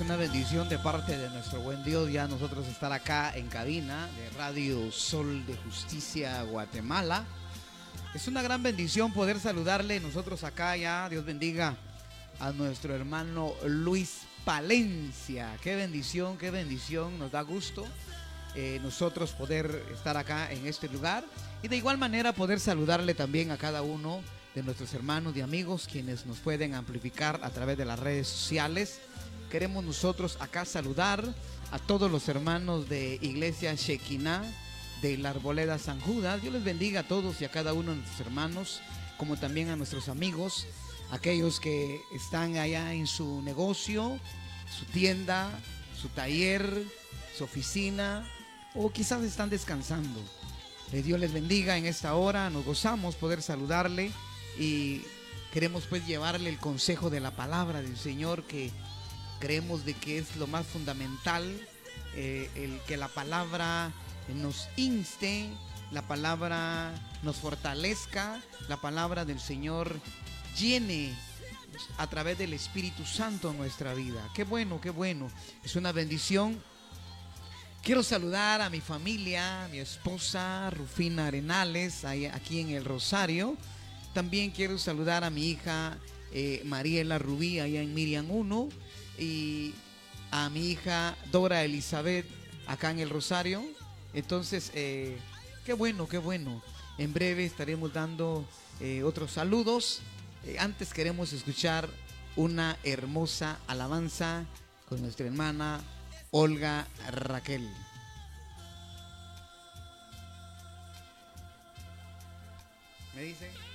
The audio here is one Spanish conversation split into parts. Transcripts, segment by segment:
Una bendición de parte de nuestro buen Dios ya nosotros estar acá en cabina de Radio Sol de Justicia Guatemala. Es una gran bendición poder saludarle nosotros acá ya. Dios bendiga a nuestro hermano Luis Palencia. Qué bendición, qué bendición. Nos da gusto eh, nosotros poder estar acá en este lugar. Y de igual manera poder saludarle también a cada uno de nuestros hermanos y amigos quienes nos pueden amplificar a través de las redes sociales Queremos nosotros acá saludar a todos los hermanos de Iglesia Shekinah de la Arboleda San Judas. Dios les bendiga a todos y a cada uno de nuestros hermanos, como también a nuestros amigos, aquellos que están allá en su negocio, su tienda, su taller, su oficina, o quizás están descansando. Dios les bendiga en esta hora, nos gozamos poder saludarle y queremos pues llevarle el consejo de la palabra del Señor que creemos de que es lo más fundamental eh, el que la palabra nos inste, la palabra nos fortalezca, la palabra del Señor llene a través del Espíritu Santo nuestra vida. Qué bueno, qué bueno. Es una bendición. Quiero saludar a mi familia, mi esposa Rufina Arenales, aquí en el Rosario. También quiero saludar a mi hija eh, Mariela Rubí, allá en Miriam 1 y a mi hija Dora Elizabeth acá en el Rosario. Entonces, eh, qué bueno, qué bueno. En breve estaremos dando eh, otros saludos. Eh, antes queremos escuchar una hermosa alabanza con nuestra hermana Olga Raquel. ¿Me dice?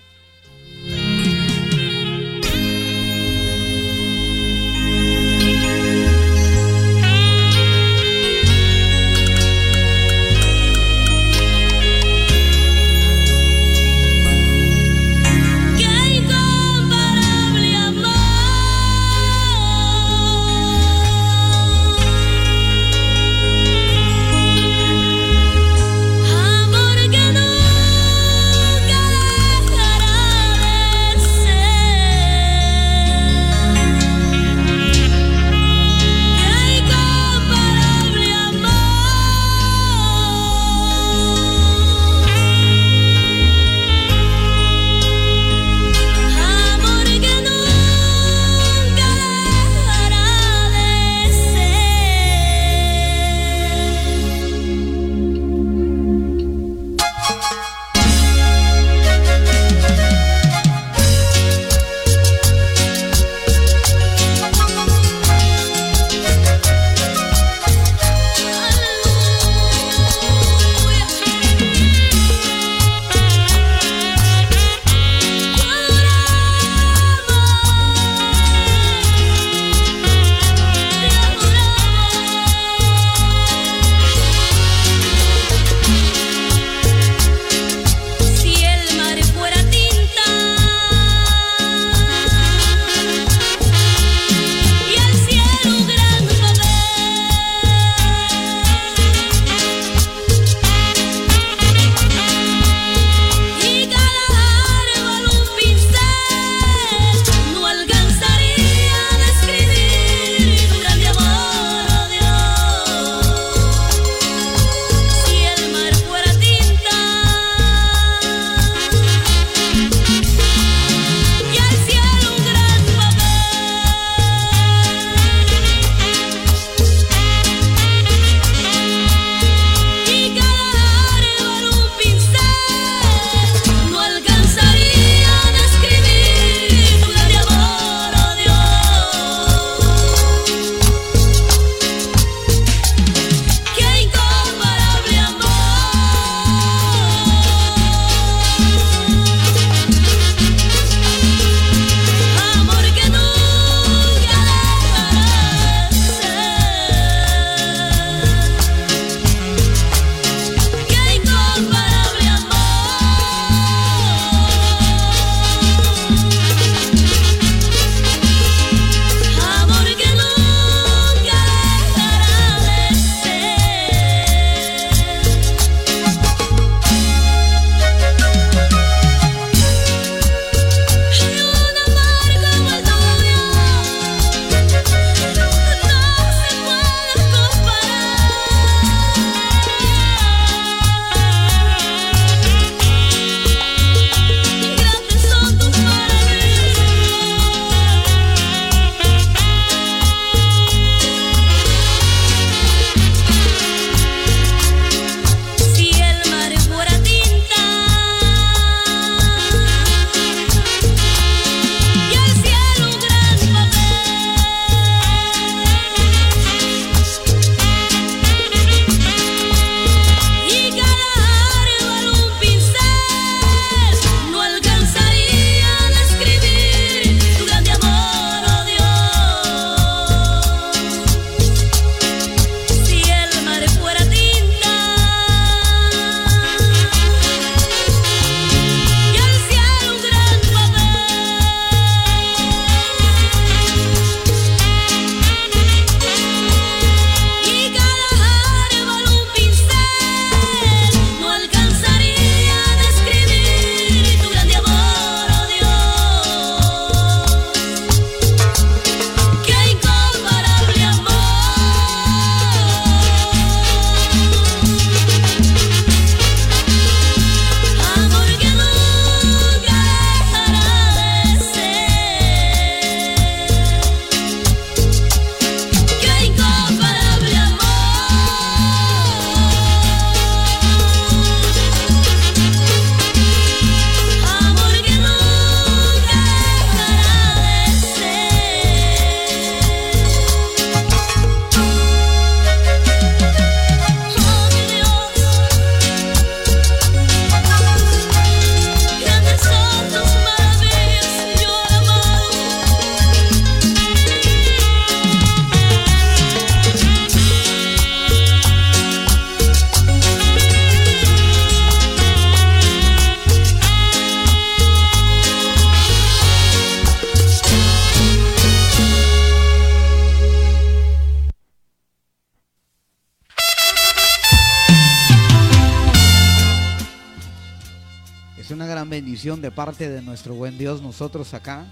De parte de nuestro buen Dios nosotros acá.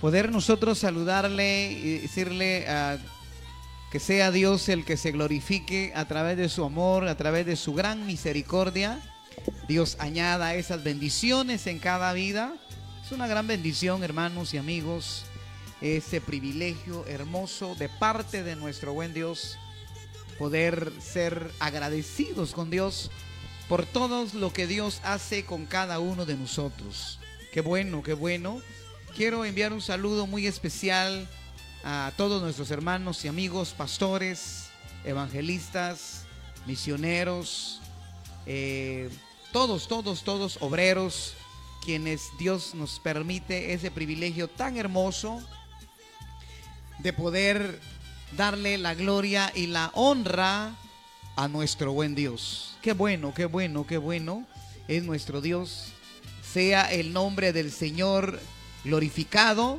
Poder nosotros saludarle y decirle a que sea Dios el que se glorifique a través de su amor, a través de su gran misericordia. Dios añada esas bendiciones en cada vida. Es una gran bendición, hermanos y amigos, ese privilegio hermoso de parte de nuestro buen Dios, poder ser agradecidos con Dios por todo lo que Dios hace con cada uno de nosotros. Qué bueno, qué bueno. Quiero enviar un saludo muy especial a todos nuestros hermanos y amigos, pastores, evangelistas, misioneros, eh, todos, todos, todos obreros, quienes Dios nos permite ese privilegio tan hermoso de poder darle la gloria y la honra a nuestro buen Dios. Qué bueno, qué bueno, qué bueno es nuestro Dios. Sea el nombre del Señor glorificado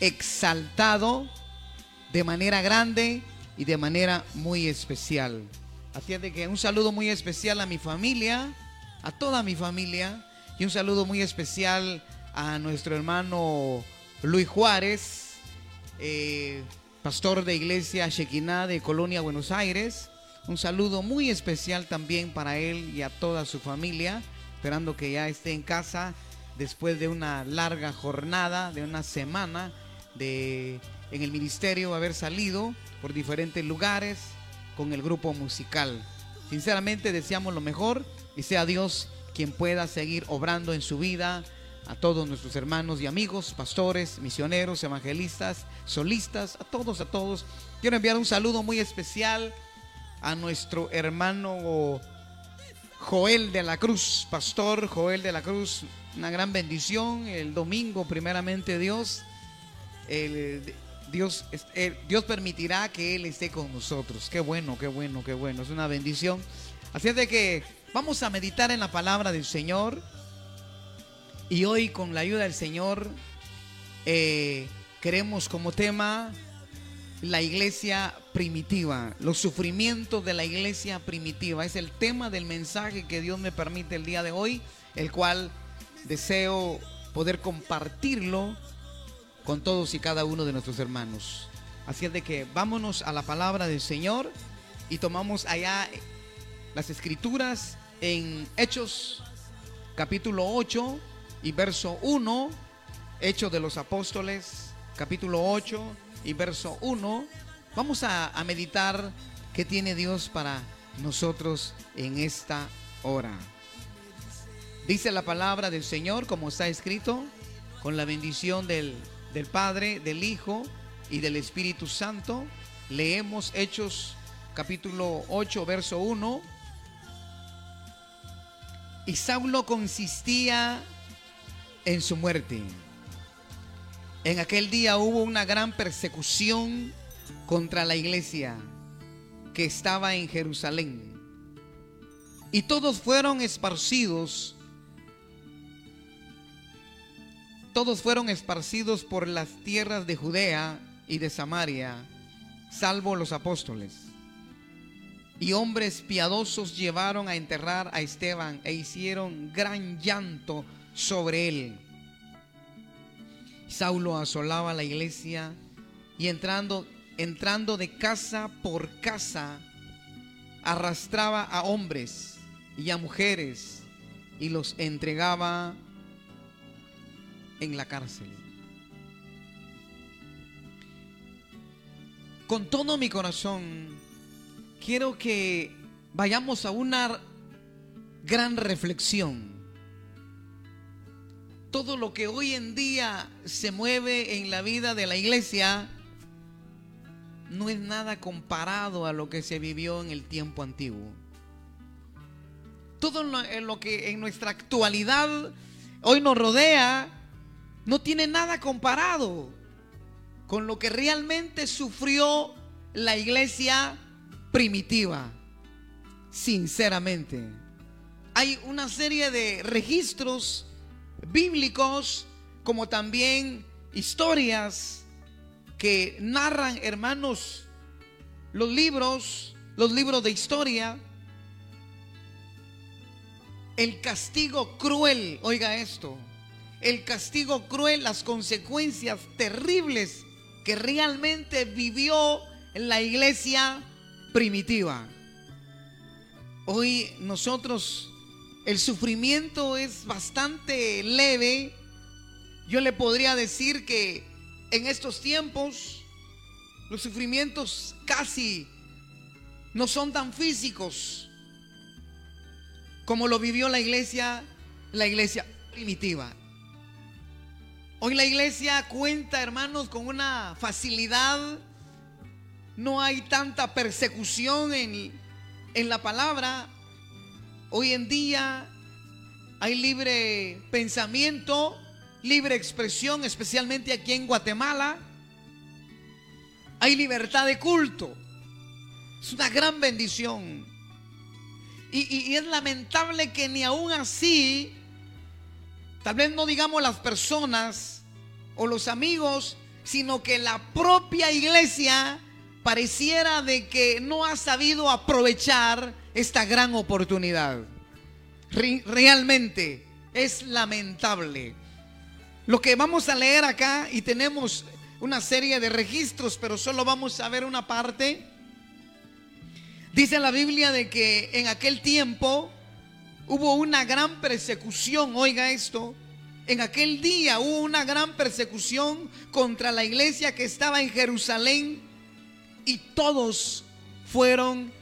exaltado de manera grande y de manera muy especial. Así es de que un saludo muy especial a mi familia, a toda mi familia, y un saludo muy especial a nuestro hermano Luis Juárez, eh, pastor de iglesia Shekinah de Colonia, Buenos Aires. Un saludo muy especial también para él y a toda su familia, esperando que ya esté en casa después de una larga jornada, de una semana de en el ministerio haber salido por diferentes lugares con el grupo musical. Sinceramente deseamos lo mejor y sea Dios quien pueda seguir obrando en su vida a todos nuestros hermanos y amigos, pastores, misioneros, evangelistas, solistas, a todos, a todos. Quiero enviar un saludo muy especial a nuestro hermano Joel de la Cruz, pastor Joel de la Cruz, una gran bendición el domingo primeramente Dios Dios, Dios permitirá que Él esté con nosotros. Qué bueno, qué bueno, qué bueno. Es una bendición. Así es de que vamos a meditar en la palabra del Señor. Y hoy con la ayuda del Señor eh, queremos como tema la iglesia primitiva, los sufrimientos de la iglesia primitiva. Es el tema del mensaje que Dios me permite el día de hoy, el cual deseo poder compartirlo con todos y cada uno de nuestros hermanos. Así es de que vámonos a la palabra del Señor y tomamos allá las escrituras en Hechos capítulo 8 y verso 1, Hechos de los Apóstoles capítulo 8 y verso 1. Vamos a, meditar qué tiene Dios para nosotros en esta hora. Dice la palabra del Señor como está escrito, con la bendición del del Padre, del Hijo y del Espíritu Santo. Leemos Hechos capítulo 8, verso 1. Y Saulo consistía en su muerte. En aquel día hubo una gran persecución contra la iglesia que estaba en Jerusalén. Y todos fueron esparcidos todos fueron esparcidos por las tierras de Judea y de Samaria, salvo los apóstoles. Y hombres piadosos llevaron a enterrar a Esteban e hicieron gran llanto sobre él. Saulo asolaba la iglesia y entrando, entrando de casa por casa, arrastraba a hombres y a mujeres y los entregaba en la cárcel. Con todo mi corazón, quiero que vayamos a una gran reflexión. Todo lo que hoy en día se mueve en la vida de la iglesia no es nada comparado a lo que se vivió en el tiempo antiguo. Todo lo, que en nuestra actualidad hoy nos rodea no tiene nada comparado con lo que realmente sufrió la iglesia primitiva. Sinceramente. Hay una serie de registros bíblicos como también historias que narran, hermanos, los libros, los libros de historia, el castigo cruel, oiga esto, el castigo cruel, las consecuencias terribles que realmente vivió la iglesia primitiva. Hoy nosotros, el sufrimiento es bastante leve. Yo le podría decir que en estos tiempos los sufrimientos casi no son tan físicos como lo vivió la iglesia, la iglesia primitiva. Hoy la iglesia cuenta, hermanos, con una facilidad. No hay tanta persecución en, en la palabra. Hoy en día hay libre pensamiento, libre expresión, especialmente aquí en Guatemala. Hay libertad de culto. Es una gran bendición. Y, es lamentable que ni aún así, tal vez no digamos las personas o los amigos, sino que la propia iglesia pareciera de que no ha sabido aprovechar esta gran oportunidad. Realmente es lamentable. Lo que vamos a leer acá, y tenemos una serie de registros, pero solo vamos a ver una parte Dice la Biblia de que en aquel tiempo hubo una gran persecución, oiga esto, en aquel día hubo una gran persecución contra la iglesia que estaba en Jerusalén y todos fueron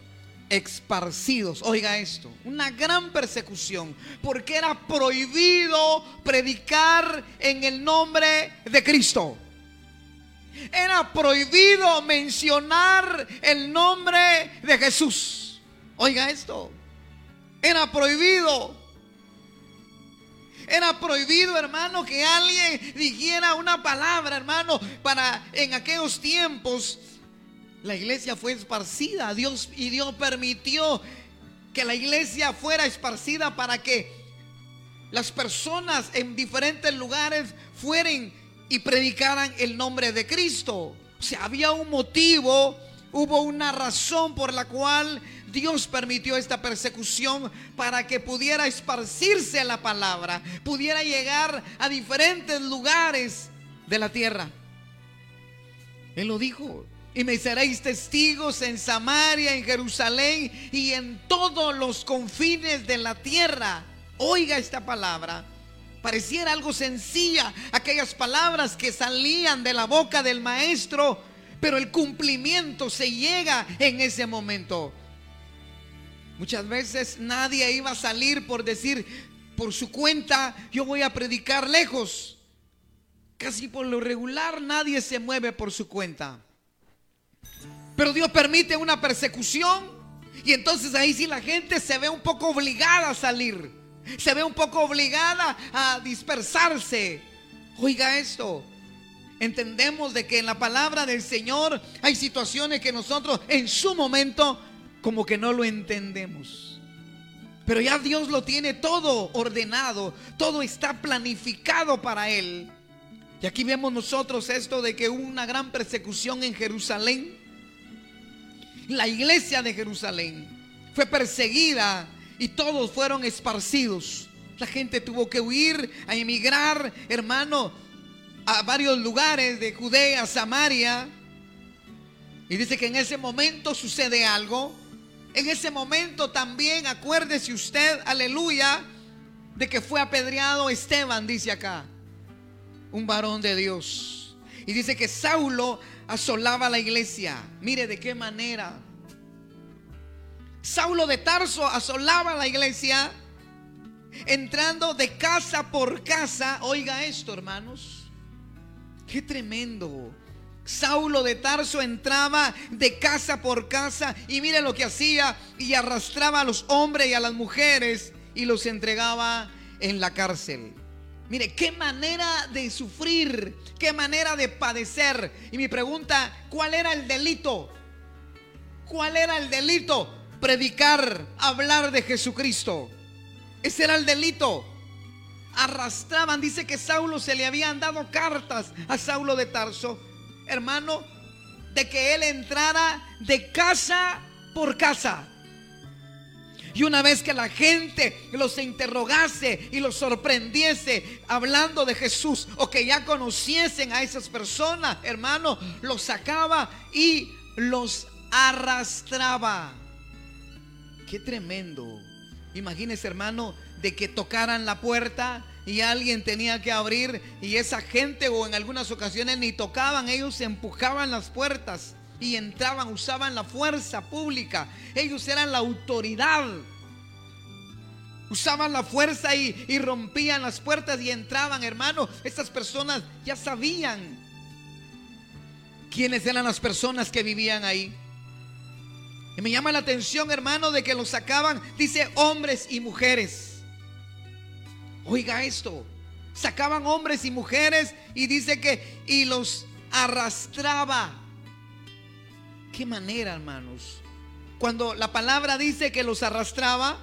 esparcidos. Oiga esto, una gran persecución, porque era prohibido predicar en el nombre de Cristo. Era prohibido mencionar el nombre de Jesús. Oiga esto. Era prohibido. Era prohibido, hermano, que alguien dijera una palabra, hermano, para en aquellos tiempos la iglesia fue esparcida, Dios y Dios permitió que la iglesia fuera esparcida para que las personas en diferentes lugares fueran y predicaran el nombre de Cristo. O sea, había un motivo, hubo una razón por la cual Dios permitió esta persecución para que pudiera esparcirse la palabra, pudiera llegar a diferentes lugares de la tierra. Él lo dijo. Y me seréis testigos en Samaria, en Jerusalén y en todos los confines de la tierra. Oiga esta palabra. Pareciera algo sencilla aquellas palabras que salían de la boca del maestro, pero el cumplimiento se llega en ese momento. Muchas veces nadie iba a salir por decir por su cuenta, yo voy a predicar lejos. Casi por lo regular nadie se mueve por su cuenta. Pero Dios permite una persecución y entonces ahí sí la gente se ve un poco obligada a salir se ve un poco obligada a dispersarse. Oiga esto. Entendemos de que en la palabra del Señor hay situaciones que nosotros en su momento como que no lo entendemos. Pero ya Dios lo tiene todo ordenado, todo está planificado para Él. Y aquí vemos nosotros esto de que hubo una gran persecución en Jerusalén. La iglesia de Jerusalén fue perseguida y todos fueron esparcidos. La gente tuvo que huir, a emigrar, hermano, a varios lugares de Judea, Samaria. Y dice que en ese momento sucede algo. En ese momento también, acuérdese usted, aleluya, de que fue apedreado Esteban, dice acá, un varón de Dios. Y dice que Saulo asolaba la iglesia. Mire de qué manera. Saulo de Tarso asolaba la iglesia, entrando de casa por casa. Oiga esto, hermanos. Qué tremendo. Saulo de Tarso entraba de casa por casa y mire lo que hacía y arrastraba a los hombres y a las mujeres y los entregaba en la cárcel. Mire, qué manera de sufrir, qué manera de padecer. Y mi pregunta, ¿cuál era el delito? ¿Cuál era el delito? predicar, hablar de Jesucristo. Ese era el delito. Arrastraban, dice que Saulo se le habían dado cartas a Saulo de Tarso, hermano, de que él entrara de casa por casa. Y una vez que la gente los interrogase y los sorprendiese hablando de Jesús o que ya conociesen a esas personas, hermano, los sacaba y los arrastraba. Qué tremendo. Imagínese, hermano, de que tocaran la puerta y alguien tenía que abrir y esa gente o en algunas ocasiones ni tocaban, ellos empujaban las puertas y entraban, usaban la fuerza pública. Ellos eran la autoridad. Usaban la fuerza y, y rompían las puertas y entraban, hermano. Estas personas ya sabían quiénes eran las personas que vivían ahí. Y me llama la atención, hermano, de que los sacaban, dice hombres y mujeres. Oiga esto, sacaban hombres y mujeres y dice que y los arrastraba. ¿Qué manera, hermanos? Cuando la palabra dice que los arrastraba,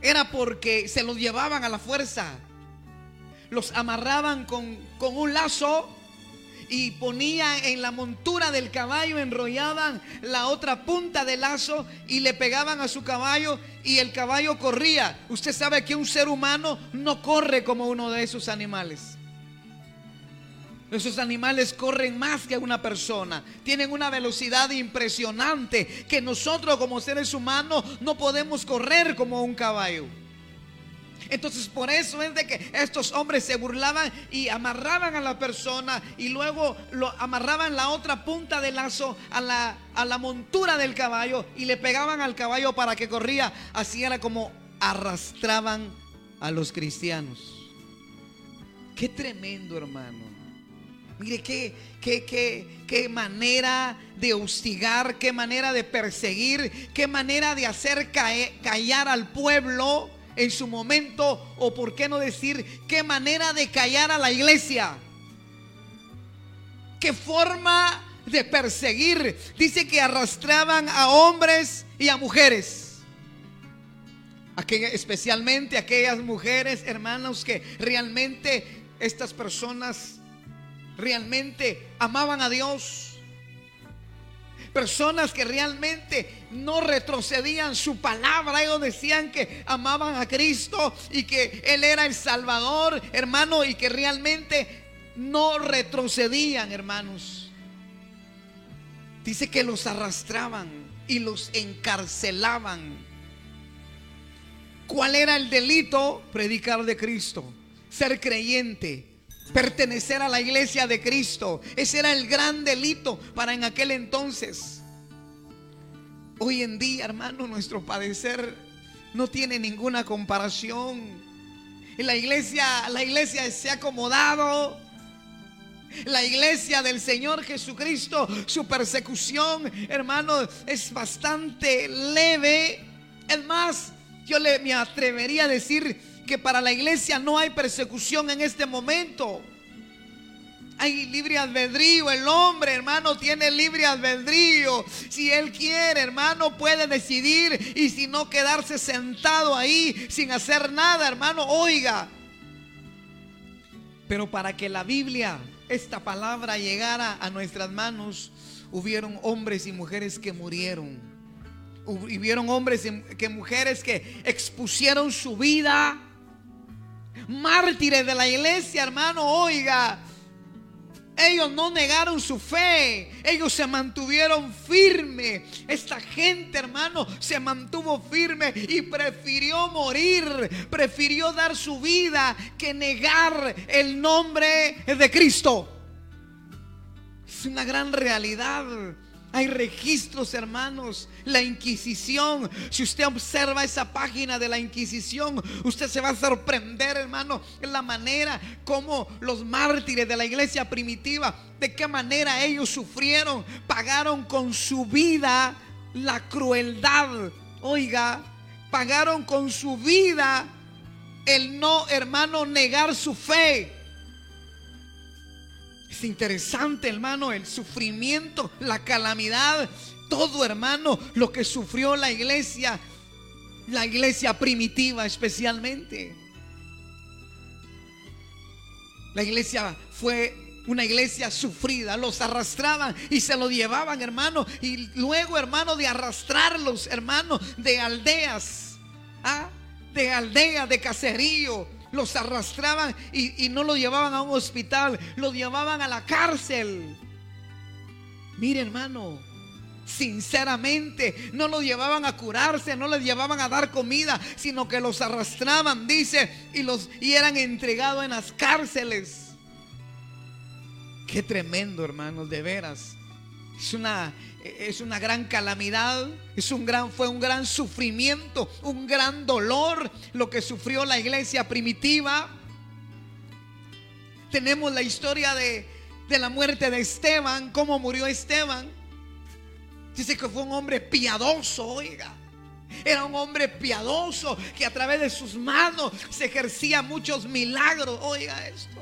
era porque se los llevaban a la fuerza. Los amarraban con, con un lazo y ponían en la montura del caballo, enrollaban la otra punta del lazo y le pegaban a su caballo y el caballo corría. Usted sabe que un ser humano no corre como uno de esos animales. Esos animales corren más que una persona. Tienen una velocidad impresionante que nosotros como seres humanos no podemos correr como un caballo. Entonces por eso es de que estos hombres se burlaban y amarraban a la persona y luego lo amarraban la otra punta del lazo a la, a la montura del caballo y le pegaban al caballo para que corría. Así era como arrastraban a los cristianos. Qué tremendo hermano. Mire qué, qué, qué, qué manera de hostigar, qué manera de perseguir, qué manera de hacer callar al pueblo en su momento, o por qué no decir, qué manera de callar a la iglesia. Qué forma de perseguir. Dice que arrastraban a hombres y a mujeres. especialmente aquellas mujeres, hermanos, que realmente estas personas realmente amaban a Dios Personas que realmente no retrocedían su palabra. Ellos decían que amaban a Cristo y que Él era el Salvador, hermano, y que realmente no retrocedían, hermanos. Dice que los arrastraban y los encarcelaban. ¿Cuál era el delito? Predicar de Cristo, ser creyente, pertenecer a la iglesia de Cristo. Ese era el gran delito para en aquel entonces. Hoy en día, hermano, nuestro padecer no tiene ninguna comparación. La iglesia, la iglesia se ha acomodado. La iglesia del Señor Jesucristo, su persecución, hermano, es bastante leve. Es más, yo le, me atrevería a decir que para la iglesia no hay persecución en este momento. Hay libre albedrío. El hombre, hermano, tiene libre albedrío. Si él quiere, hermano, puede decidir. Y si no, quedarse sentado ahí sin hacer nada, hermano, oiga. Pero para que la Biblia, esta palabra, llegara a nuestras manos, hubieron hombres y mujeres que murieron. Hubieron hombres y que mujeres que expusieron su vida mártires de la iglesia, hermano, oiga. Ellos no negaron su fe, ellos se mantuvieron firme. Esta gente, hermano, se mantuvo firme y prefirió morir, prefirió dar su vida que negar el nombre de Cristo. Es una gran realidad. Hay registros, hermanos. La Inquisición. Si usted observa esa página de la Inquisición, usted se va a sorprender, hermano, en la manera como los mártires de la iglesia primitiva, de qué manera ellos sufrieron, pagaron con su vida la crueldad. Oiga, pagaron con su vida el no, hermano, negar su fe. Es interesante, hermano, el sufrimiento, la calamidad, todo, hermano, lo que sufrió la iglesia, la iglesia primitiva especialmente. La iglesia fue una iglesia sufrida, los arrastraban y se lo llevaban, hermano, y luego, hermano, de arrastrarlos, hermano, de aldeas de aldea, de caserío. Los arrastraban y, y no lo llevaban a un hospital, lo llevaban a la cárcel. Mire hermano, sinceramente. No los llevaban a curarse, no les llevaban a dar comida, sino que los arrastraban, dice, y los y eran entregados en las cárceles. Qué tremendo, hermanos, de veras. Es una es una gran calamidad, es un gran fue un gran sufrimiento, un gran dolor lo que sufrió la iglesia primitiva. Tenemos la historia de, de la muerte de Esteban, cómo murió Esteban. Dice que fue un hombre piadoso, oiga. Era un hombre piadoso que a través de sus manos se ejercía muchos milagros. Oiga esto.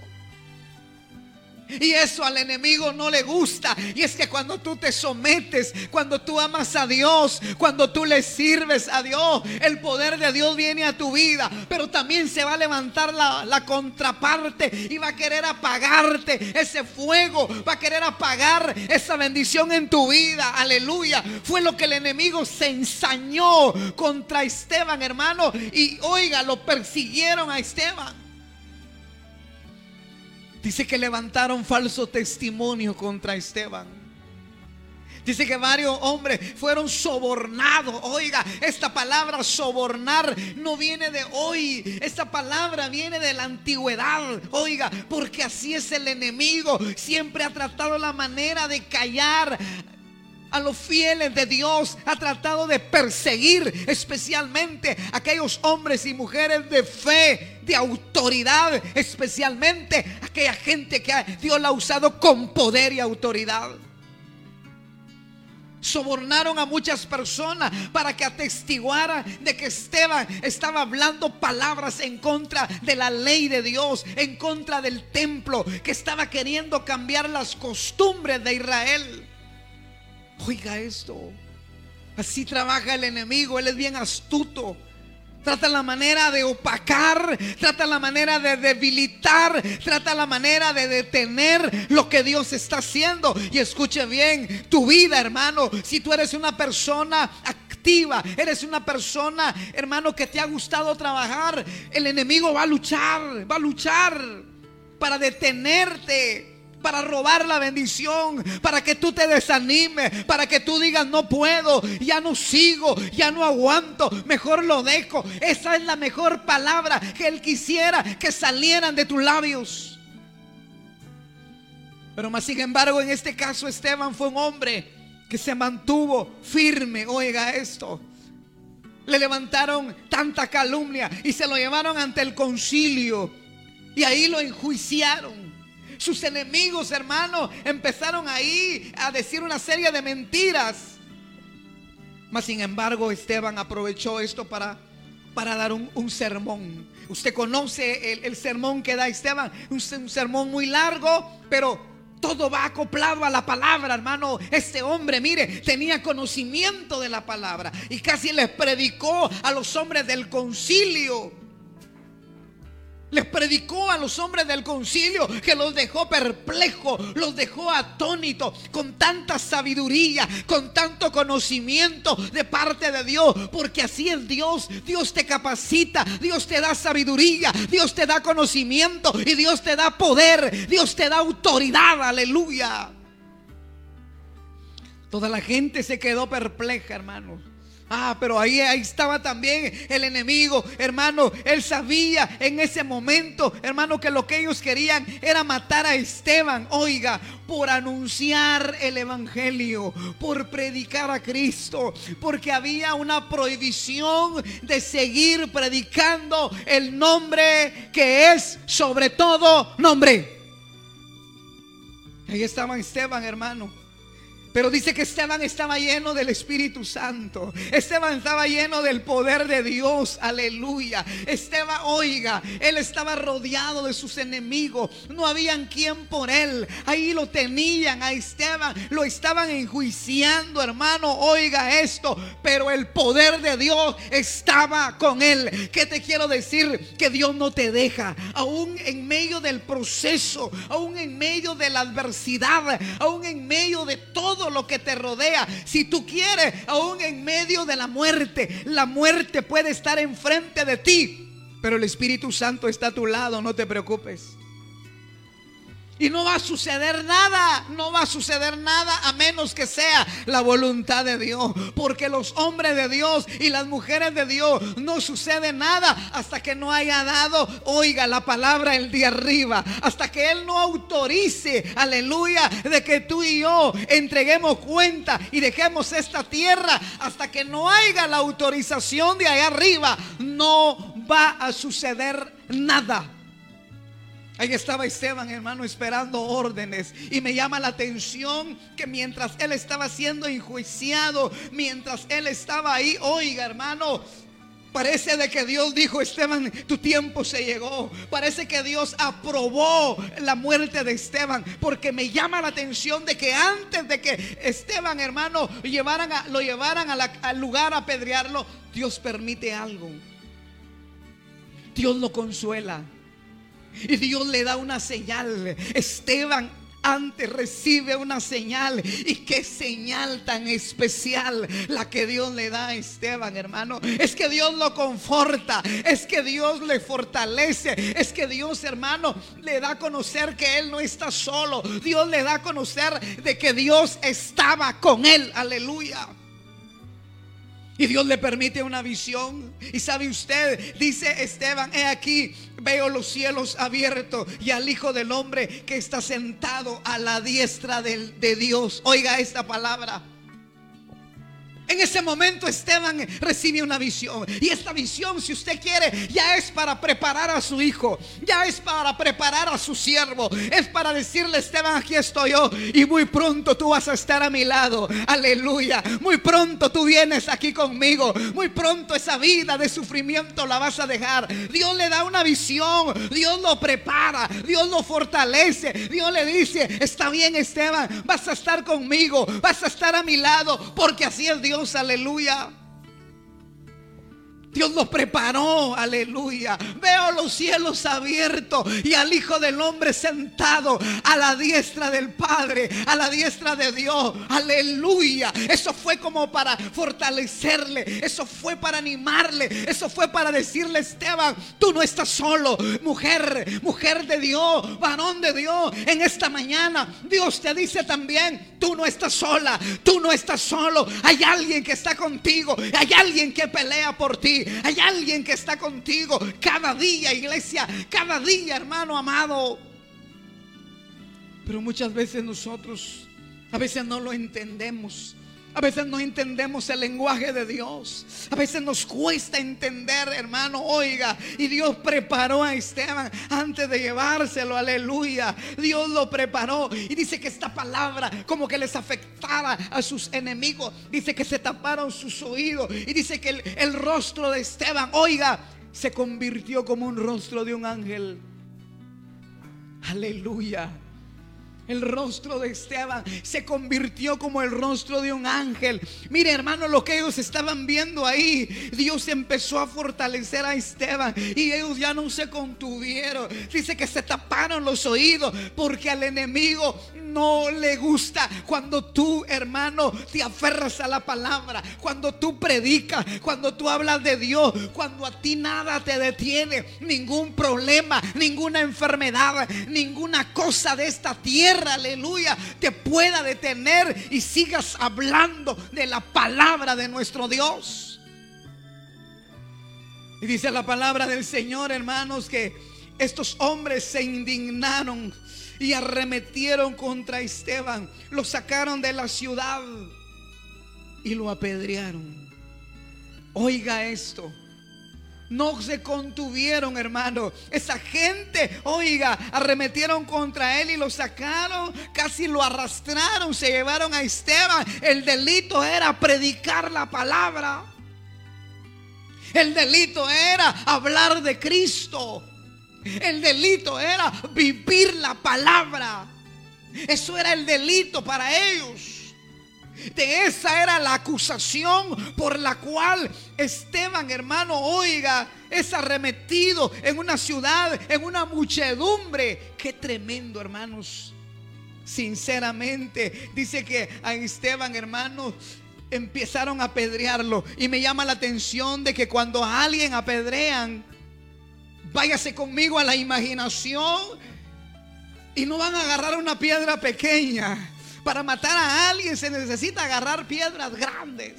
Y eso al enemigo no le gusta. Y es que cuando tú te sometes, cuando tú amas a Dios, cuando tú le sirves a Dios, el poder de Dios viene a tu vida. Pero también se va a levantar la, contraparte y va a querer apagarte ese fuego, va a querer apagar esa bendición en tu vida. Aleluya. Fue lo que el enemigo se ensañó contra Esteban, hermano. Y oiga, lo persiguieron a Esteban. Dice que levantaron falso testimonio contra Esteban. Dice que varios hombres fueron sobornados. Oiga, esta palabra sobornar no viene de hoy. Esta palabra viene de la antigüedad. Oiga, porque así es el enemigo. Siempre ha tratado la manera de callar a los fieles de Dios, ha tratado de perseguir especialmente aquellos hombres y mujeres de fe, de autoridad, especialmente aquella gente que Dios la ha usado con poder y autoridad. Sobornaron a muchas personas para que atestiguaran de que Esteban estaba hablando palabras en contra de la ley de Dios, en contra del templo, que estaba queriendo cambiar las costumbres de Israel. Oiga esto. Así trabaja el enemigo. Él es bien astuto. Trata la manera de opacar, trata la manera de debilitar, trata la manera de detener lo que Dios está haciendo. Y escuche bien, tu vida, hermano, si tú eres una persona activa, eres una persona, hermano, que te ha gustado trabajar, el enemigo va a luchar, va a luchar para detenerte para robar la bendición, para que tú te desanimes, para que tú digas no puedo, ya no sigo, ya no aguanto, mejor lo dejo. Esa es la mejor palabra que él quisiera que salieran de tus labios. Pero más sin embargo, en este caso Esteban fue un hombre que se mantuvo firme. Oiga esto. Le levantaron tanta calumnia y se lo llevaron ante el concilio y ahí lo enjuiciaron. Sus enemigos, hermano, empezaron ahí a decir una serie de mentiras. Mas, sin embargo, Esteban aprovechó esto para, para dar un, sermón. Usted conoce el, sermón que da Esteban, un, un sermón muy largo, pero todo va acoplado a la palabra, hermano. Este hombre, mire, tenía conocimiento de la palabra y casi les predicó a los hombres del concilio les predicó a los hombres del concilio que los dejó perplejos, los dejó atónitos, con tanta sabiduría, con tanto conocimiento de parte de Dios, porque así es Dios. Dios te capacita, Dios te da sabiduría, Dios te da conocimiento y Dios te da poder, Dios te da autoridad, aleluya. Toda la gente se quedó perpleja, hermanos. Ah, pero ahí, ahí estaba también el enemigo, hermano. Él sabía en ese momento, hermano, que lo que ellos querían era matar a Esteban. Oiga, por anunciar el Evangelio, por predicar a Cristo, porque había una prohibición de seguir predicando el nombre que es sobre todo nombre. Ahí estaba Esteban, hermano. Pero dice que Esteban estaba lleno del Espíritu Santo. Esteban estaba lleno del poder de Dios. Aleluya. Esteban, oiga, él estaba rodeado de sus enemigos. No habían quien por él. Ahí lo tenían a Esteban. Lo estaban enjuiciando, hermano. Oiga esto. Pero el poder de Dios estaba con él. ¿Qué te quiero decir? Que Dios no te deja. Aún en medio del proceso. Aún en medio de la adversidad. Aún en medio de todo lo que te rodea. Si tú quieres, aún en medio de la muerte, la muerte puede estar enfrente de ti, pero el Espíritu Santo está a tu lado, no te preocupes. Y no va a suceder nada, no va a suceder nada a menos que sea la voluntad de Dios. Porque los hombres de Dios y las mujeres de Dios no sucede nada hasta que no haya dado, oiga, la palabra el día arriba. Hasta que Él no autorice, aleluya, de que tú y yo entreguemos cuenta y dejemos esta tierra. Hasta que no haya la autorización de allá arriba, no va a suceder nada. Ahí estaba Esteban, hermano, esperando órdenes. Y me llama la atención que mientras él estaba siendo enjuiciado, mientras él estaba ahí, oiga, hermano, Parece de que Dios dijo, Esteban, tu tiempo se llegó. Parece que Dios aprobó la muerte de Esteban. Porque me llama la atención de que antes de que Esteban, hermano, llevaran lo llevaran al lugar a apedrearlo, Dios permite algo. Dios lo consuela. Y Dios le da una señal. Esteban antes recibe una señal. Y qué señal tan especial la que Dios le da a Esteban, hermano. Es que Dios lo conforta. Es que Dios le fortalece. Es que Dios, hermano, le da a conocer que él no está solo. Dios le da a conocer de que Dios estaba con él. Aleluya. Y Dios le permite una visión. Y sabe usted, dice Esteban, he aquí, veo los cielos abiertos y al Hijo del Hombre que está sentado a la diestra de Dios. Oiga esta palabra. En ese momento Esteban recibe una visión. Y esta visión, si usted quiere, ya es para preparar a su hijo. Ya es para preparar a su siervo. Es para decirle, Esteban, aquí estoy yo. Y muy pronto tú vas a estar a mi lado. Aleluya. Muy pronto tú vienes aquí conmigo. Muy pronto esa vida de sufrimiento la vas a dejar. Dios le da una visión. Dios lo prepara. Dios lo fortalece. Dios le dice, está bien Esteban, vas a estar conmigo. Vas a estar a mi lado. Porque así es Dios aleluya. Dios nos preparó, aleluya. Veo los cielos abiertos y al Hijo del Hombre sentado a la diestra del Padre, a la diestra de Dios, aleluya. Eso fue como para fortalecerle, eso fue para animarle, eso fue para decirle, Esteban, tú no estás solo, mujer, mujer de Dios, varón de Dios. En esta mañana Dios te dice también, tú no estás sola, tú no estás solo. Hay alguien que está contigo, hay alguien que pelea por Hay alguien que está contigo cada día, iglesia, cada día, hermano amado. Pero muchas veces nosotros, a veces no lo entendemos. A veces no entendemos el lenguaje de Dios. A veces nos cuesta entender, hermano. Oiga, y Dios preparó a Esteban antes de llevárselo. Aleluya. Dios lo preparó. Y dice que esta palabra como que les afectaba a sus enemigos. Dice que se taparon sus oídos. Y dice que el, el rostro de Esteban, oiga, se convirtió como un rostro de un ángel. Aleluya. El rostro de Esteban se convirtió como el rostro de un ángel. Mire, hermano, lo que ellos estaban viendo ahí, Dios empezó a fortalecer a Esteban y ellos ya no se contuvieron. Dice que se taparon los oídos porque al enemigo no le gusta cuando tú, hermano, te aferras a la palabra, cuando tú predicas, cuando tú hablas de Dios, cuando a ti nada te detiene, ningún problema, ninguna enfermedad, ninguna cosa de esta tierra, aleluya, te pueda detener y sigas hablando de la palabra de nuestro Dios. Y dice la palabra del Señor, hermanos, que estos hombres se indignaron y arremetieron contra Esteban. Lo sacaron de la ciudad y lo apedrearon. Oiga esto. No se contuvieron, hermano. Esa gente, oiga, arremetieron contra él y lo sacaron, casi lo arrastraron, se llevaron a Esteban. El delito era predicar la palabra. El delito era hablar de Cristo. El delito era vivir la palabra. Eso era el delito para ellos. De esa era la acusación por la cual Esteban, hermano, oiga, es arremetido en una ciudad, en una muchedumbre. Qué tremendo, hermanos. sinceramente. Dice que a Esteban, hermano, empezaron a apedrearlo. Y me llama la atención de que cuando a alguien apedrean, váyase conmigo a la imaginación y no van a agarrar una piedra pequeña. Para matar a alguien se necesita agarrar piedras grandes.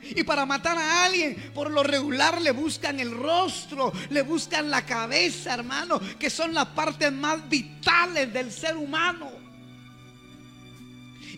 Y para matar a alguien, por lo regular le buscan el rostro, le buscan la cabeza, hermano, que son las partes más vitales del ser humano.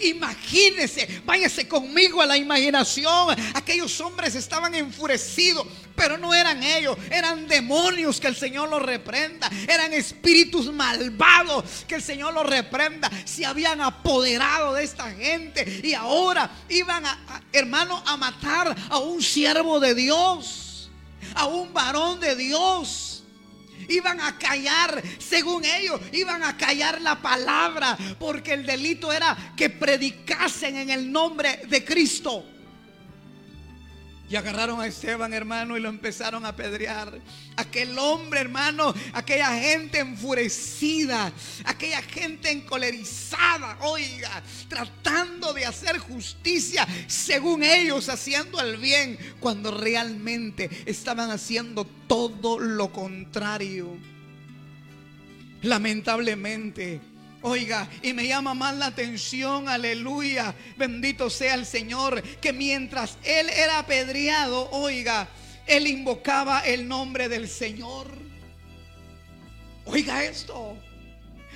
Imagínese, váyase conmigo a la imaginación. Aquellos hombres estaban enfurecidos, pero no eran ellos, eran demonios que el Señor los reprenda, eran espíritus malvados que el Señor los reprenda. Se habían apoderado de esta gente y ahora iban a, hermano, a matar a un siervo de Dios, a un varón de Dios iban a callar, según ellos, iban a callar la palabra, porque el delito era que predicasen en el nombre de Cristo. Y agarraron a Esteban, hermano, y lo empezaron a apedrear. Aquel hombre, hermano, aquella gente enfurecida, aquella gente encolerizada, oiga, tratando de hacer justicia, según ellos, haciendo el bien, cuando realmente estaban haciendo todo lo contrario. Lamentablemente, Oiga, y me llama más la atención, aleluya, bendito sea el Señor, que mientras él era apedreado, oiga, él invocaba el nombre del Señor. Oiga esto.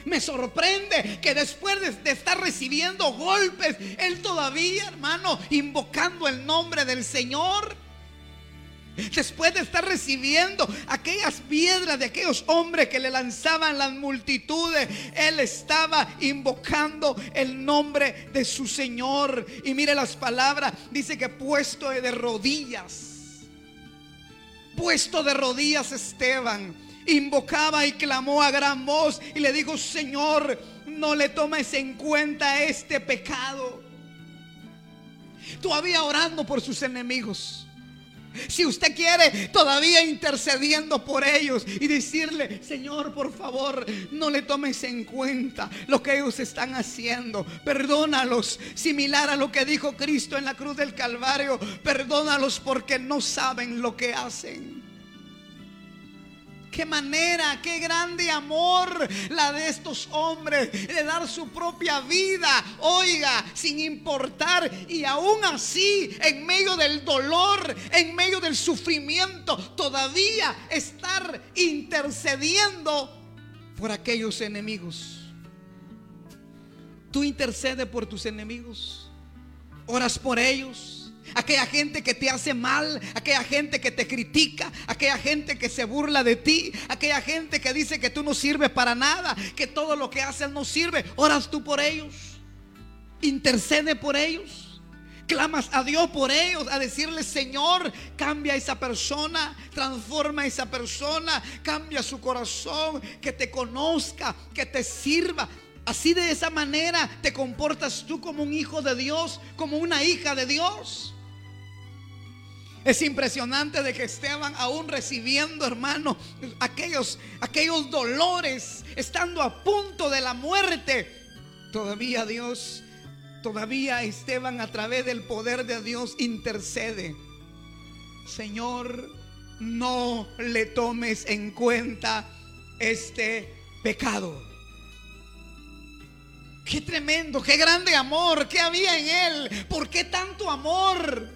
Me sorprende que después de, de, estar recibiendo golpes, él todavía, hermano, invocando el nombre del Señor. Después de estar recibiendo aquellas piedras de aquellos hombres que le lanzaban las multitudes, él estaba invocando el nombre de su Señor. Y mire las palabras, dice que puesto de rodillas, puesto de rodillas Esteban, invocaba y clamó a gran voz y le dijo, Señor, no le tomes en cuenta este pecado. Todavía orando por sus enemigos. Si usted quiere, todavía intercediendo por ellos y decirle, Señor, por favor, no le tomes en cuenta lo que ellos están haciendo. Perdónalos, similar a lo que dijo Cristo en la cruz del Calvario. Perdónalos porque no saben lo que hacen. Qué manera, qué grande amor la de estos hombres de dar su propia vida, oiga, sin importar y aún así, en medio del dolor, en medio del sufrimiento, todavía estar intercediendo por aquellos enemigos. Tú intercedes por tus enemigos, oras por ellos aquella gente que te hace mal, aquella gente que te critica, aquella gente que se burla de ti, aquella gente que dice que tú no sirves para nada, que todo lo que haces no sirve. Oras tú por ellos, intercede por ellos. Clamas a Dios por ellos, a decirle, Señor, cambia a esa persona, transforma a esa persona, cambia su corazón, que te conozca, que te sirva. Así de esa manera te comportas tú como un hijo de Dios, como una hija de Dios. Es impresionante de que Esteban aún recibiendo, hermano, aquellos, aquellos dolores, estando a punto de la muerte, todavía Dios, todavía Esteban a través del poder de Dios intercede. Señor, no le tomes en cuenta este pecado. Qué tremendo, qué grande amor, qué había en él, ¿por qué tanto amor?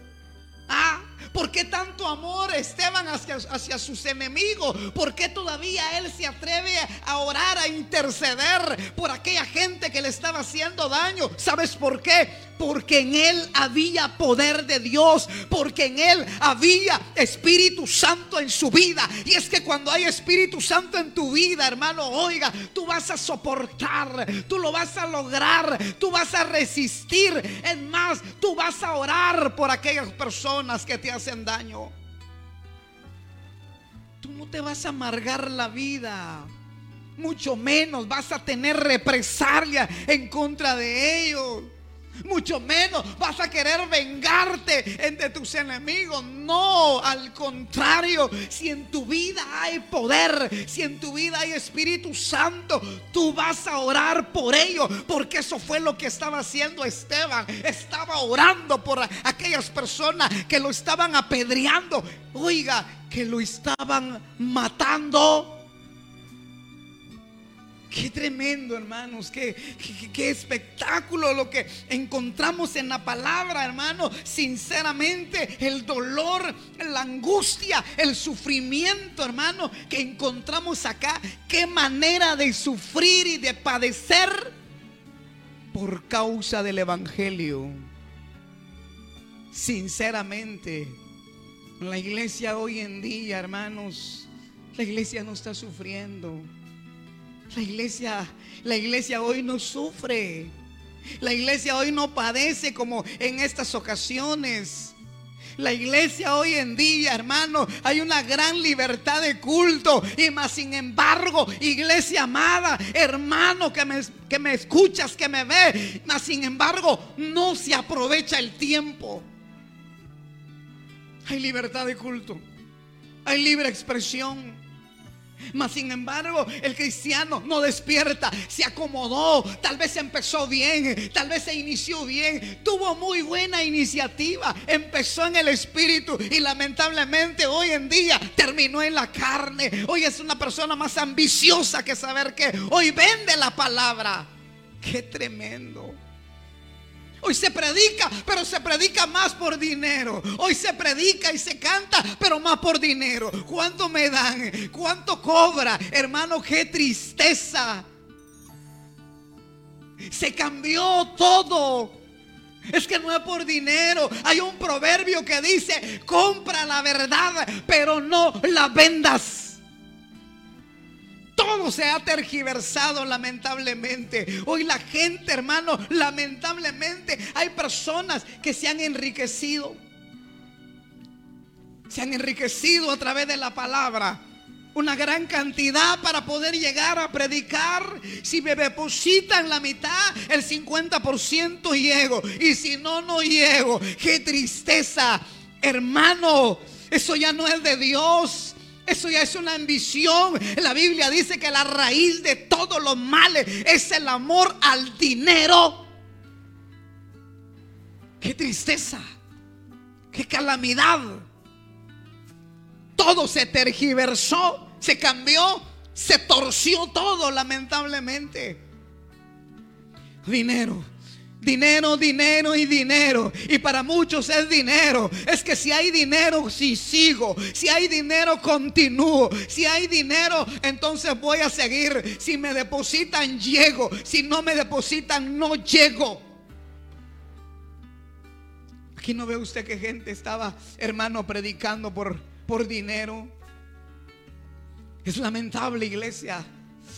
Ah, ¿Por qué tanto amor Esteban hacia, hacia sus enemigos? ¿Por qué todavía él se atreve a orar, a interceder por aquella gente que le estaba haciendo daño? ¿Sabes por qué? Porque en él había poder de Dios, porque en él había Espíritu Santo en su vida. Y es que cuando hay Espíritu Santo en tu vida, hermano, oiga, tú vas a soportar, tú lo vas a lograr, tú vas a resistir. Es más, tú vas a orar por aquellas personas que te hacen daño. Tú no te vas a amargar la vida. Mucho menos vas a tener represalia en contra de ellos. Mucho menos vas a querer vengarte entre tus enemigos. No, al contrario, si en tu vida hay poder, si en tu vida hay Espíritu Santo, tú vas a orar por ello, porque eso fue lo que estaba haciendo Esteban. Estaba orando por aquellas personas que lo estaban apedreando. Oiga, que lo estaban matando. Qué tremendo, hermanos. Qué, qué, espectáculo lo que encontramos en la palabra, hermano. Sinceramente, el dolor, la angustia, el sufrimiento, hermano, que encontramos acá. Qué manera de sufrir y de padecer por causa del Evangelio. Sinceramente, la iglesia hoy en día, hermanos, la iglesia no está sufriendo. La iglesia, la iglesia hoy no sufre. La iglesia hoy no padece como en estas ocasiones. La iglesia hoy en día, hermano, hay una gran libertad de culto. Y más sin embargo, iglesia amada, hermano que me, que me escuchas, que me ve, más sin embargo, no se aprovecha el tiempo. Hay libertad de culto. Hay libre expresión. Mas sin embargo, el cristiano no despierta, se acomodó, tal vez empezó bien, tal vez se inició bien, tuvo muy buena iniciativa, empezó en el espíritu y lamentablemente hoy en día terminó en la carne. Hoy es una persona más ambiciosa que saber que hoy vende la palabra. Qué tremendo. Hoy se predica, pero se predica más por dinero. Hoy se predica y se canta, pero más por dinero. ¿Cuánto me dan? ¿Cuánto cobra? Hermano, qué tristeza. Se cambió todo. Es que no es por dinero. Hay un proverbio que dice, compra la verdad, pero no la vendas. Todo se ha tergiversado lamentablemente. Hoy la gente, hermano, lamentablemente hay personas que se han enriquecido. Se han enriquecido a través de la palabra. Una gran cantidad para poder llegar a predicar. Si me depositan la mitad, el 50% llego. Y si no, no llego. Qué tristeza. Hermano, eso ya no es de Dios. Eso ya es una ambición. La Biblia dice que la raíz de todos los males es el amor al dinero. Qué tristeza. Qué calamidad. Todo se tergiversó, se cambió, se torció todo lamentablemente. Dinero. Dinero, dinero y dinero. Y para muchos es dinero. Es que si hay dinero, si sigo. Si hay dinero, continúo. Si hay dinero, entonces voy a seguir. Si me depositan, llego. Si no me depositan, no llego. Aquí no ve usted que gente estaba, hermano, predicando por, por dinero. Es lamentable, iglesia.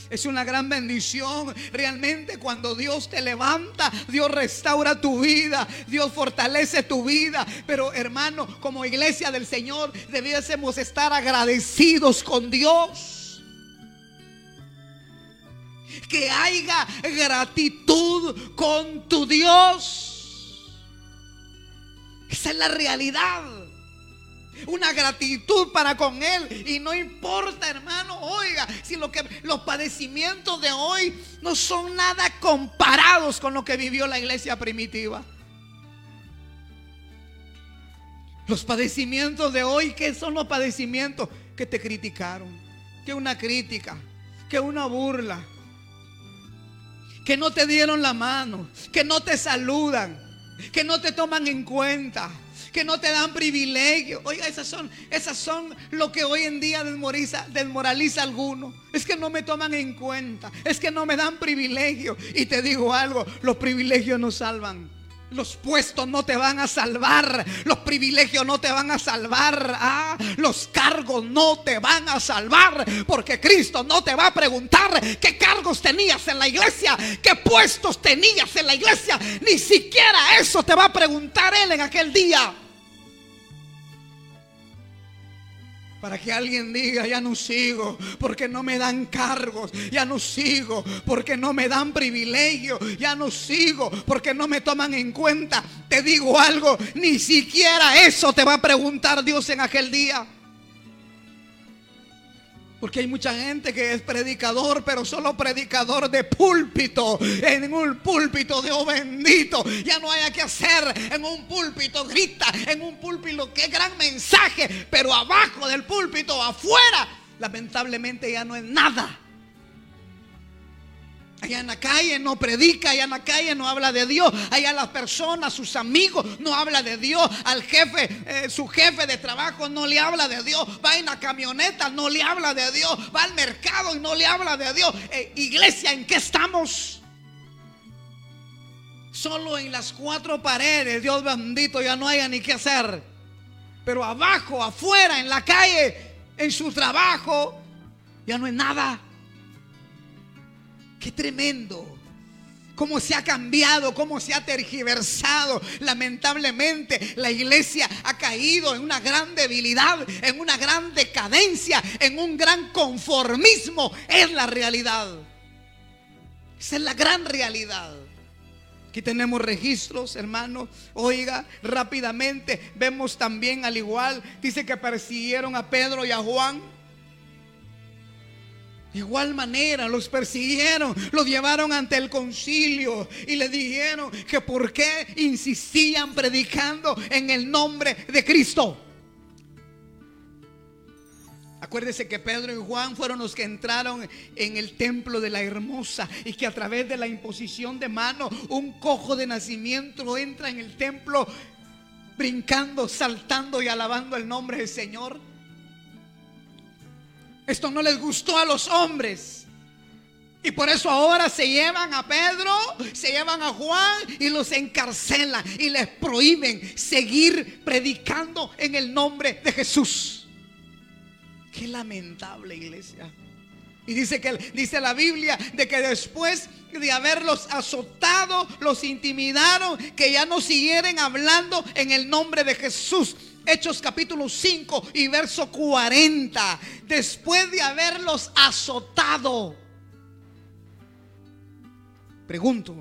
Es una gran bendición. Realmente cuando Dios te levanta, Dios restaura tu vida, Dios fortalece tu vida. Pero hermano, como iglesia del Señor, debiésemos estar agradecidos con Dios. Que haya gratitud con tu Dios. Esa es la realidad una gratitud para con Él. Y no importa, hermano, oiga, si lo que los padecimientos de hoy no son nada comparados con lo que vivió la iglesia primitiva. Los padecimientos de hoy, ¿qué son los padecimientos? Que te criticaron, que una crítica, que una burla, que no te dieron la mano, que no te saludan, que no te toman en cuenta que no te dan privilegio. Oiga, esas son, esas son lo que hoy en día desmoraliza, desmoraliza a alguno. Es que no me toman en cuenta, es que no me dan privilegio. Y te digo algo, los privilegios no salvan. Los puestos no te van a salvar. Los privilegios no te van a salvar. Ah, los cargos no te van a salvar. Porque Cristo no te va a preguntar qué cargos tenías en la iglesia. Qué puestos tenías en la iglesia. Ni siquiera eso te va a preguntar Él en aquel día. Para que alguien diga, ya no sigo porque no me dan cargos, ya no sigo porque no me dan privilegio, ya no sigo porque no me toman en cuenta. Te digo algo, ni siquiera eso te va a preguntar Dios en aquel día. Porque hay mucha gente que es predicador, pero solo predicador de púlpito. En un púlpito, Dios bendito. Ya no hay que hacer. En un púlpito grita. En un púlpito, qué gran mensaje. Pero abajo del púlpito, afuera, lamentablemente ya no es nada. Allá en la calle no predica, allá en la calle no habla de Dios, allá las personas, sus amigos no habla de Dios, al jefe, eh, su jefe de trabajo no le habla de Dios, va en la camioneta, no le habla de Dios, va al mercado y no le habla de Dios. Eh, iglesia, ¿en qué estamos? Solo en las cuatro paredes, Dios bendito, ya no haya ni qué hacer. Pero abajo, afuera, en la calle, en su trabajo, ya no es nada. Qué tremendo. Cómo se ha cambiado, cómo se ha tergiversado. Lamentablemente la iglesia ha caído en una gran debilidad, en una gran decadencia, en un gran conformismo. Es la realidad. Esa es la gran realidad. Aquí tenemos registros, hermanos. Oiga, rápidamente vemos también al igual, dice que persiguieron a Pedro y a Juan igual manera los persiguieron, los llevaron ante el concilio y le dijeron que por qué insistían predicando en el nombre de Cristo. Acuérdese que Pedro y Juan fueron los que entraron en el templo de la hermosa y que a través de la imposición de mano un cojo de nacimiento entra en el templo brincando, saltando y alabando el nombre del Señor. Esto no les gustó a los hombres. Y por eso ahora se llevan a Pedro, se llevan a Juan y los encarcelan y les prohíben seguir predicando en el nombre de Jesús. Qué lamentable iglesia. Y dice que dice la Biblia de que después de haberlos azotado, los intimidaron, que ya no siguieran hablando en el nombre de Jesús. Hechos capítulo 5 y verso 40. Después de haberlos azotado. Pregunto,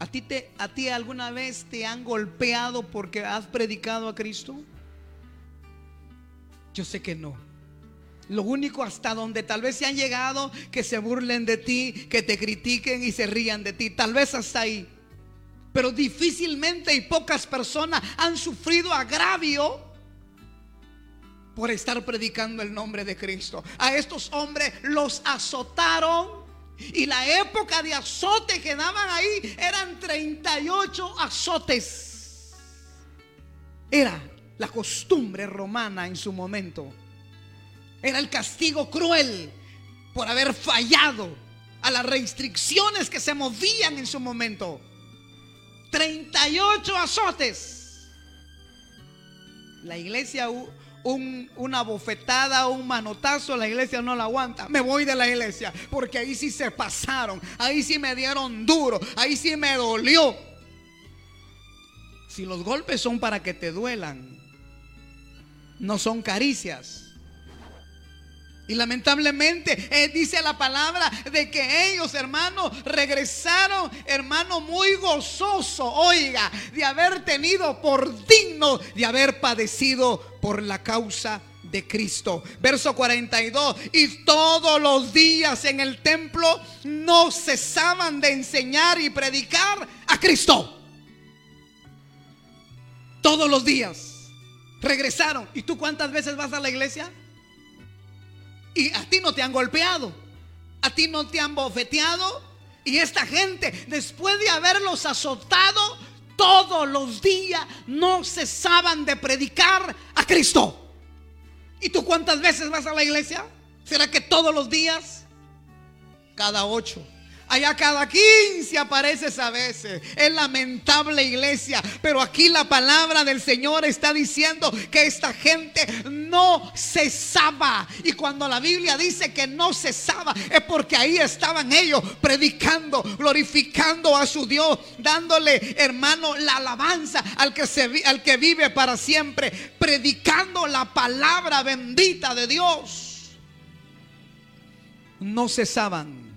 ¿a ti, te, ¿a ti alguna vez te han golpeado porque has predicado a Cristo? Yo sé que no. Lo único hasta donde tal vez se han llegado que se burlen de ti, que te critiquen y se rían de ti. Tal vez hasta ahí. Pero difícilmente y pocas personas han sufrido agravio por estar predicando el nombre de Cristo. A estos hombres los azotaron y la época de azote que daban ahí eran 38 azotes. Era la costumbre romana en su momento. Era el castigo cruel por haber fallado a las restricciones que se movían en su momento. 38 azotes. La iglesia, una bofetada, un manotazo, la iglesia no la aguanta. Me voy de la iglesia porque ahí sí se pasaron, ahí sí me dieron duro, ahí sí me dolió. Si los golpes son para que te duelan, no son caricias. Y lamentablemente eh, dice la palabra de que ellos, hermanos, regresaron, hermano, muy gozoso, oiga, de haber tenido por digno, de haber padecido por la causa de Cristo. Verso 42. Y todos los días en el templo no cesaban de enseñar y predicar a Cristo. Todos los días. Regresaron. ¿Y tú cuántas veces vas a la iglesia? Y a ti no te han golpeado, a ti no te han bofeteado. Y esta gente, después de haberlos azotado, todos los días no cesaban de predicar a Cristo. ¿Y tú cuántas veces vas a la iglesia? ¿Será que todos los días? Cada ocho. Allá cada 15 apareces a veces. Es lamentable iglesia. Pero aquí la palabra del Señor está diciendo que esta gente no cesaba. Y cuando la Biblia dice que no cesaba, es porque ahí estaban ellos predicando, glorificando a su Dios, dándole, hermano, la alabanza al que, se, al que vive para siempre, predicando la palabra bendita de Dios. No cesaban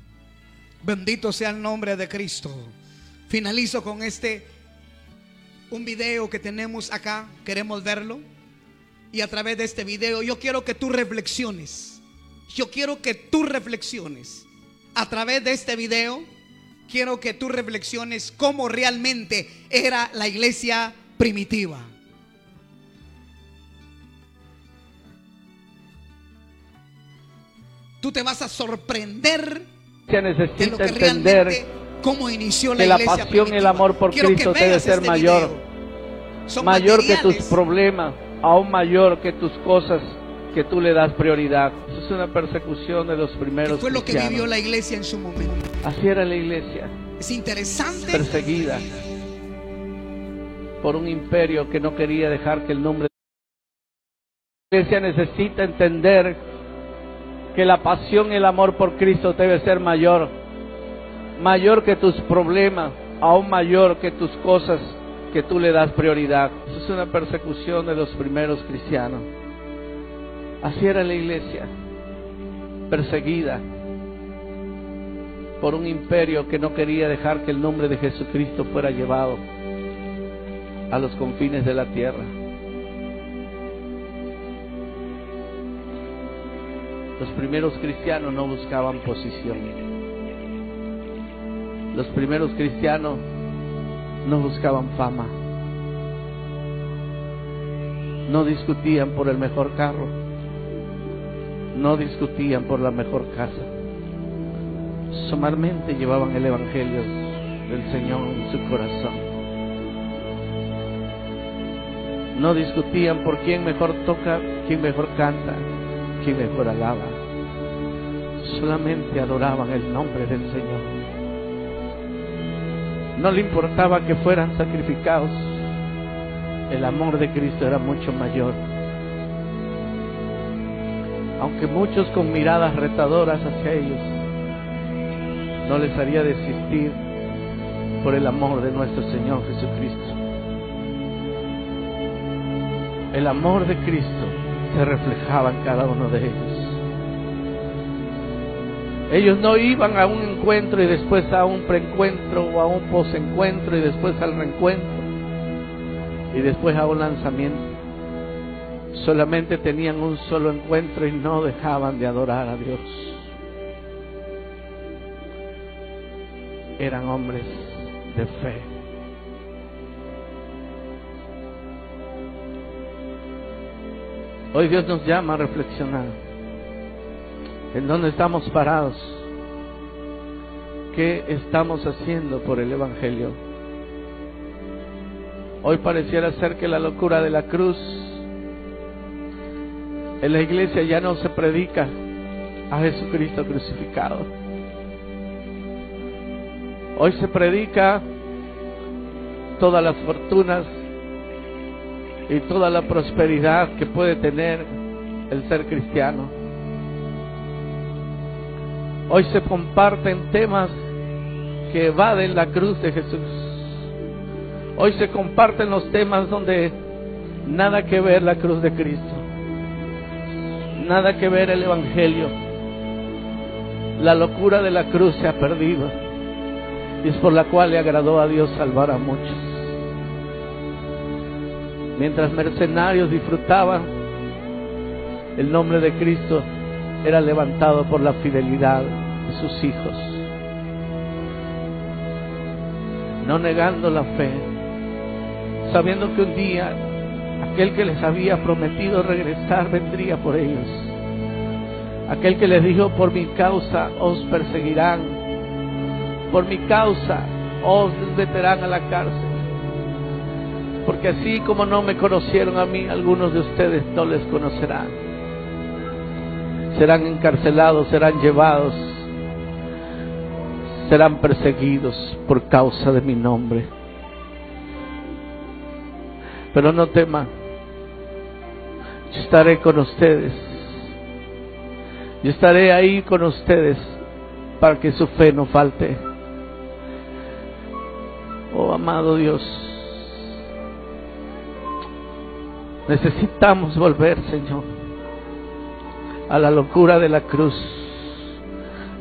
Bendito sea el nombre de Cristo. Finalizo con este, un video que tenemos acá, queremos verlo. Y a través de este video yo quiero que tú reflexiones. Yo quiero que tú reflexiones. A través de este video quiero que tú reflexiones cómo realmente era la iglesia primitiva. Tú te vas a sorprender necesita entender cómo inició la que la pasión y el amor por Cristo debe ser este mayor. Mayor que tus problemas, aún mayor que tus cosas que tú le das prioridad. Eso es una persecución de los primeros. fue lo que vivió la iglesia en su momento. Así era la iglesia. Es interesante. Perseguida por un imperio que no quería dejar que el nombre de la iglesia necesita entender que la pasión y el amor por Cristo debe ser mayor, mayor que tus problemas, aún mayor que tus cosas que tú le das prioridad. Eso es una persecución de los primeros cristianos. Así era la iglesia, perseguida por un imperio que no quería dejar que el nombre de Jesucristo fuera llevado a los confines de la tierra. Los primeros cristianos no buscaban posición. Los primeros cristianos no buscaban fama. No discutían por el mejor carro. No discutían por la mejor casa. Somarmente llevaban el Evangelio del Señor en su corazón. No discutían por quién mejor toca, quién mejor canta, quién mejor alaba. Solamente adoraban el nombre del Señor. No le importaba que fueran sacrificados. El amor de Cristo era mucho mayor. Aunque muchos con miradas retadoras hacia ellos, no les haría desistir por el amor de nuestro Señor Jesucristo. El amor de Cristo se reflejaba en cada uno de ellos. Ellos no iban a un encuentro y después a un preencuentro o a un posencuentro y después al reencuentro y después a un lanzamiento. Solamente tenían un solo encuentro y no dejaban de adorar a Dios. Eran hombres de fe. Hoy Dios nos llama a reflexionar en dónde estamos parados, qué estamos haciendo por el Evangelio. Hoy pareciera ser que la locura de la cruz en la iglesia ya no se predica a Jesucristo crucificado. Hoy se predica todas las fortunas y toda la prosperidad que puede tener el ser cristiano. Hoy se comparten temas que evaden la cruz de Jesús. Hoy se comparten los temas donde nada que ver la cruz de Cristo. Nada que ver el Evangelio. La locura de la cruz se ha perdido. Y es por la cual le agradó a Dios salvar a muchos mientras mercenarios disfrutaban, el nombre de Cristo era levantado por la fidelidad sus hijos. No negando la fe, sabiendo que un día aquel que les había prometido regresar vendría por ellos. Aquel que les dijo, por mi causa os perseguirán, por mi causa os meterán a la cárcel. Porque así como no me conocieron a mí, algunos de ustedes no les conocerán. Serán encarcelados, serán llevados, serán perseguidos por causa de mi nombre. Pero no teman, yo estaré con ustedes. Yo estaré ahí con ustedes para que su fe no falte. Oh amado Dios, necesitamos volver, Señor, a la locura de la cruz,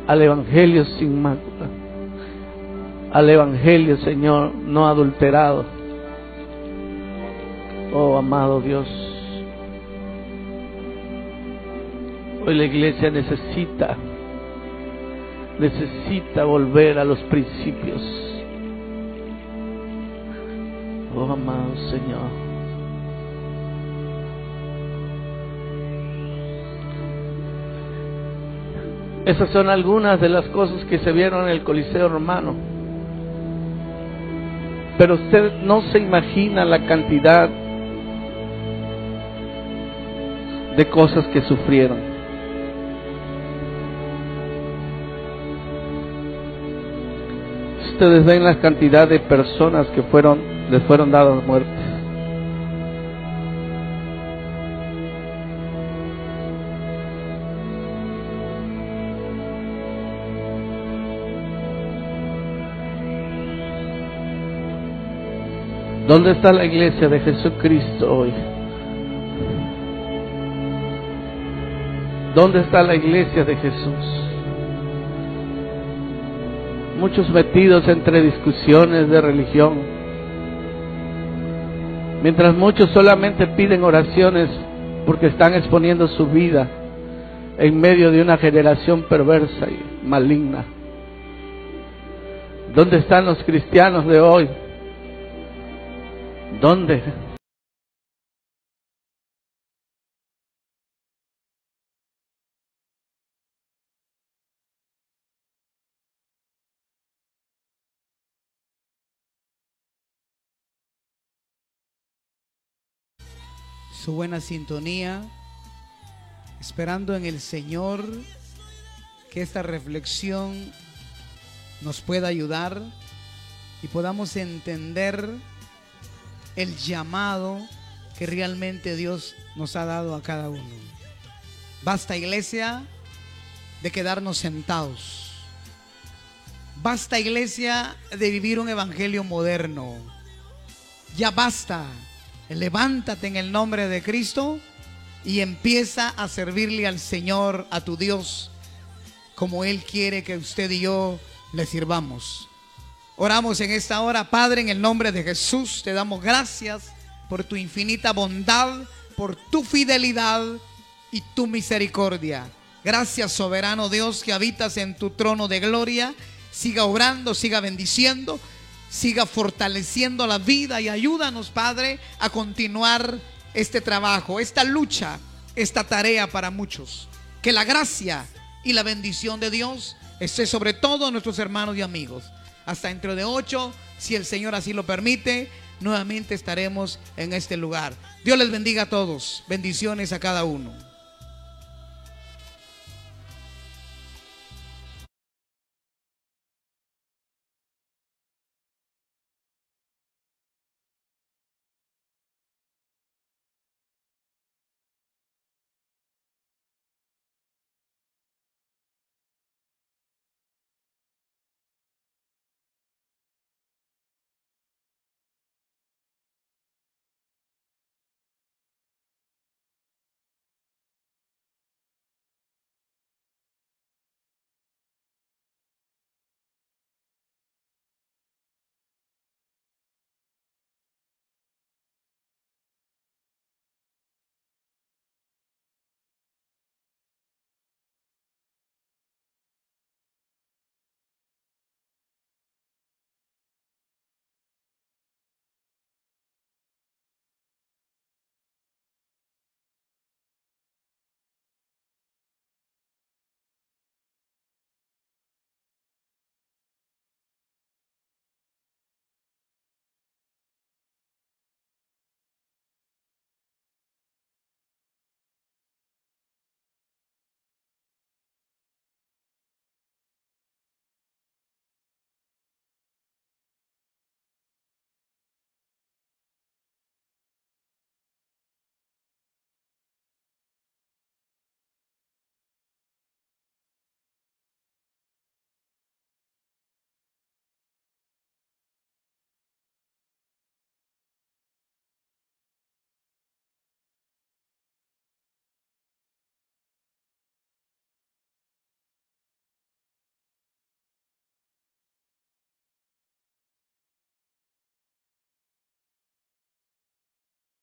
al Evangelio sin mácula, al Evangelio, Señor, no adulterado. Oh amado Dios, hoy la iglesia necesita, necesita volver a los principios. Oh amado Señor. Esas son algunas de las cosas que se vieron en el Coliseo romano. Pero usted no se imagina la cantidad de cosas que sufrieron. Ustedes ven la cantidad de personas que fueron les fueron dadas muerte. ¿Dónde está la iglesia de Jesucristo hoy? ¿Dónde está la iglesia de Jesús? Muchos metidos entre discusiones de religión. Mientras muchos solamente piden oraciones porque están exponiendo su vida en medio de una generación perversa y maligna. ¿Dónde están los cristianos de hoy? ¿Dónde? su buena sintonía, esperando en el Señor que esta reflexión nos pueda ayudar y podamos entender el llamado que realmente Dios nos ha dado a cada uno. Basta iglesia de quedarnos sentados. Basta iglesia de vivir un evangelio moderno. Ya basta levántate en el nombre de Cristo y empieza a servirle al Señor, a tu Dios, como Él quiere que usted y yo le sirvamos. Oramos en esta hora, Padre, en el nombre de Jesús, te damos gracias por tu infinita bondad, por tu fidelidad y tu misericordia. Gracias, soberano Dios, que habitas en tu trono de gloria. Siga obrando, siga bendiciendo siga fortaleciendo la vida y ayúdanos, Padre, a continuar este trabajo, esta lucha, esta tarea para muchos. Que la gracia y la bendición de Dios esté sobre todos nuestros hermanos y amigos. Hasta dentro de ocho, si el Señor así lo permite, nuevamente estaremos en este lugar. Dios les bendiga a todos. Bendiciones a cada uno.